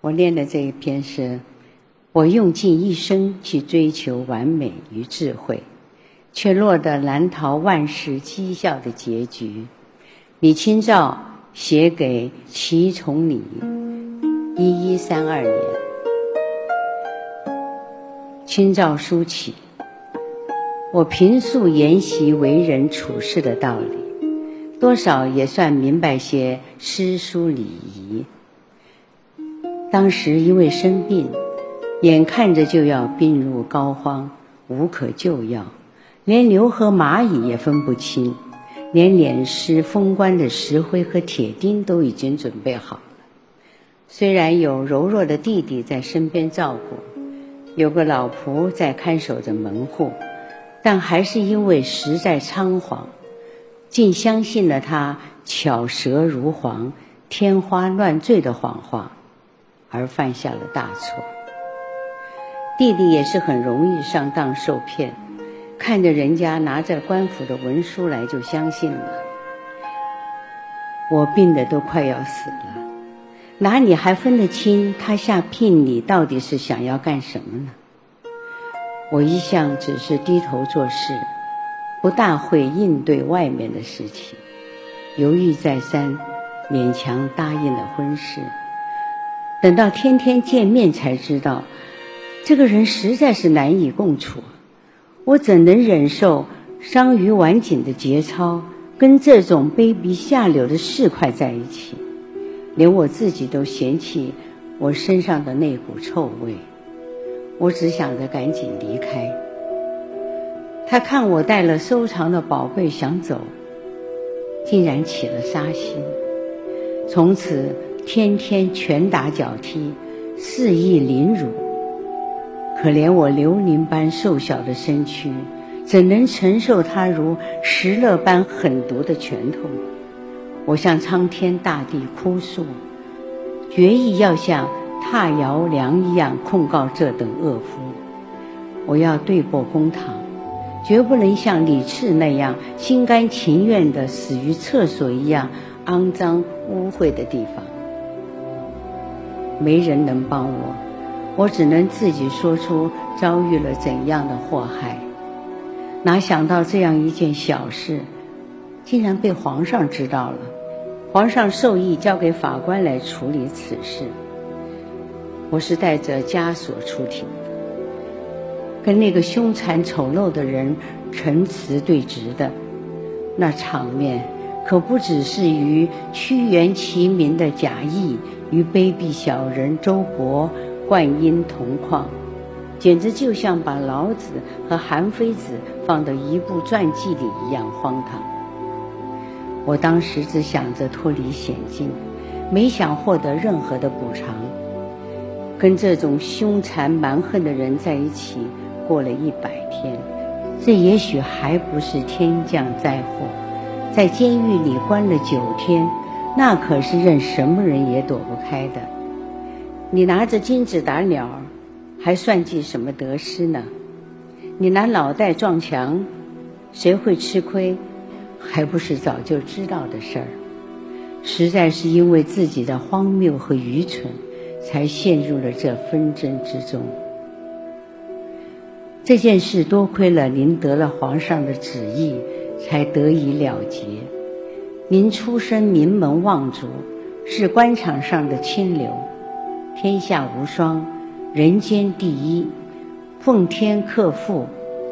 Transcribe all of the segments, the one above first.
我念的这一篇是：我用尽一生去追求完美与智慧，却落得难逃万事讥笑的结局。李清照写给齐崇礼，一一三二年。清照书起，我平素研习为人处事的道理，多少也算明白些诗书礼仪。当时因为生病，眼看着就要病入膏肓，无可救药，连牛和蚂蚁也分不清，连脸尸封棺的石灰和铁钉都已经准备好了。虽然有柔弱的弟弟在身边照顾，有个老仆在看守着门户，但还是因为实在仓皇，竟相信了他巧舌如簧、天花乱坠的谎话。而犯下了大错。弟弟也是很容易上当受骗，看着人家拿着官府的文书来就相信了。我病得都快要死了，哪里还分得清他下聘礼到底是想要干什么呢？我一向只是低头做事，不大会应对外面的事情，犹豫再三，勉强答应了婚事。等到天天见面才知道，这个人实在是难以共处。我怎能忍受伤于晚景的节操，跟这种卑鄙下流的市侩在一起？连我自己都嫌弃我身上的那股臭味。我只想着赶紧离开。他看我带了收藏的宝贝想走，竟然起了杀心。从此。天天拳打脚踢，肆意凌辱。可怜我刘伶般瘦小的身躯，怎能承受他如石勒般狠毒的拳头？我向苍天大地哭诉，决意要像踏摇梁一样控告这等恶夫。我要对簿公堂，绝不能像李赤那样心甘情愿地死于厕所一样肮脏污秽的地方。没人能帮我，我只能自己说出遭遇了怎样的祸害。哪想到这样一件小事，竟然被皇上知道了。皇上授意交给法官来处理此事。我是带着枷锁出庭，跟那个凶残丑陋的人陈词对质的，那场面可不只是与屈原齐名的贾谊。与卑鄙小人周勃、灌婴同框，简直就像把老子和韩非子放到一部传记里一样荒唐。我当时只想着脱离险境，没想获得任何的补偿。跟这种凶残蛮横的人在一起过了一百天，这也许还不是天降灾祸。在监狱里关了九天。那可是任什么人也躲不开的。你拿着金子打鸟，还算计什么得失呢？你拿脑袋撞墙，谁会吃亏？还不是早就知道的事儿。实在是因为自己的荒谬和愚蠢，才陷入了这纷争之中。这件事多亏了您得了皇上的旨意，才得以了结。您出身名门望族，是官场上的清流，天下无双，人间第一，奉天克父，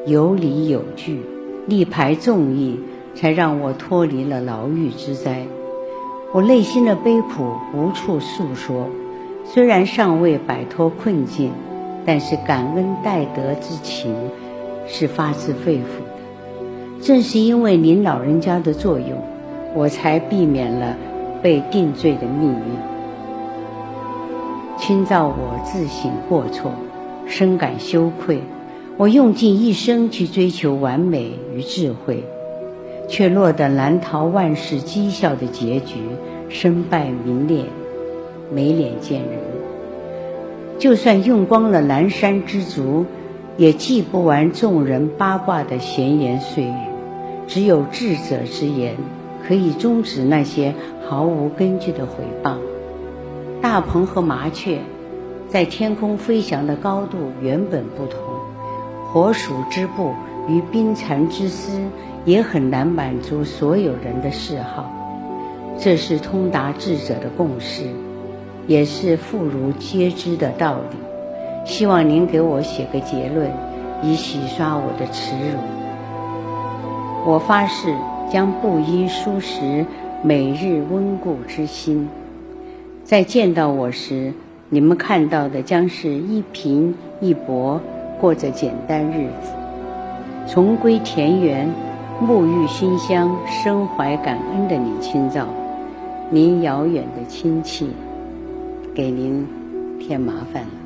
有理有据，力排众议，才让我脱离了牢狱之灾。我内心的悲苦无处诉说，虽然尚未摆脱困境，但是感恩戴德之情是发自肺腑的。正是因为您老人家的作用。我才避免了被定罪的命运。清照我自省过错，深感羞愧。我用尽一生去追求完美与智慧，却落得难逃万世讥笑的结局，身败名裂，没脸见人。就算用光了南山之竹，也记不完众人八卦的闲言碎语。只有智者之言。可以终止那些毫无根据的诽谤。大鹏和麻雀在天空飞翔的高度原本不同，火鼠之步与冰蚕之丝也很难满足所有人的嗜好。这是通达智者的共识，也是妇孺皆知的道理。希望您给我写个结论，以洗刷我的耻辱。我发誓将布衣疏食，每日温故知新。在见到我时。你们看到的将是一贫一薄，过着简单日子，重归田园，沐浴馨香，身怀感恩的李清照，您遥远的亲戚，给您添麻烦了。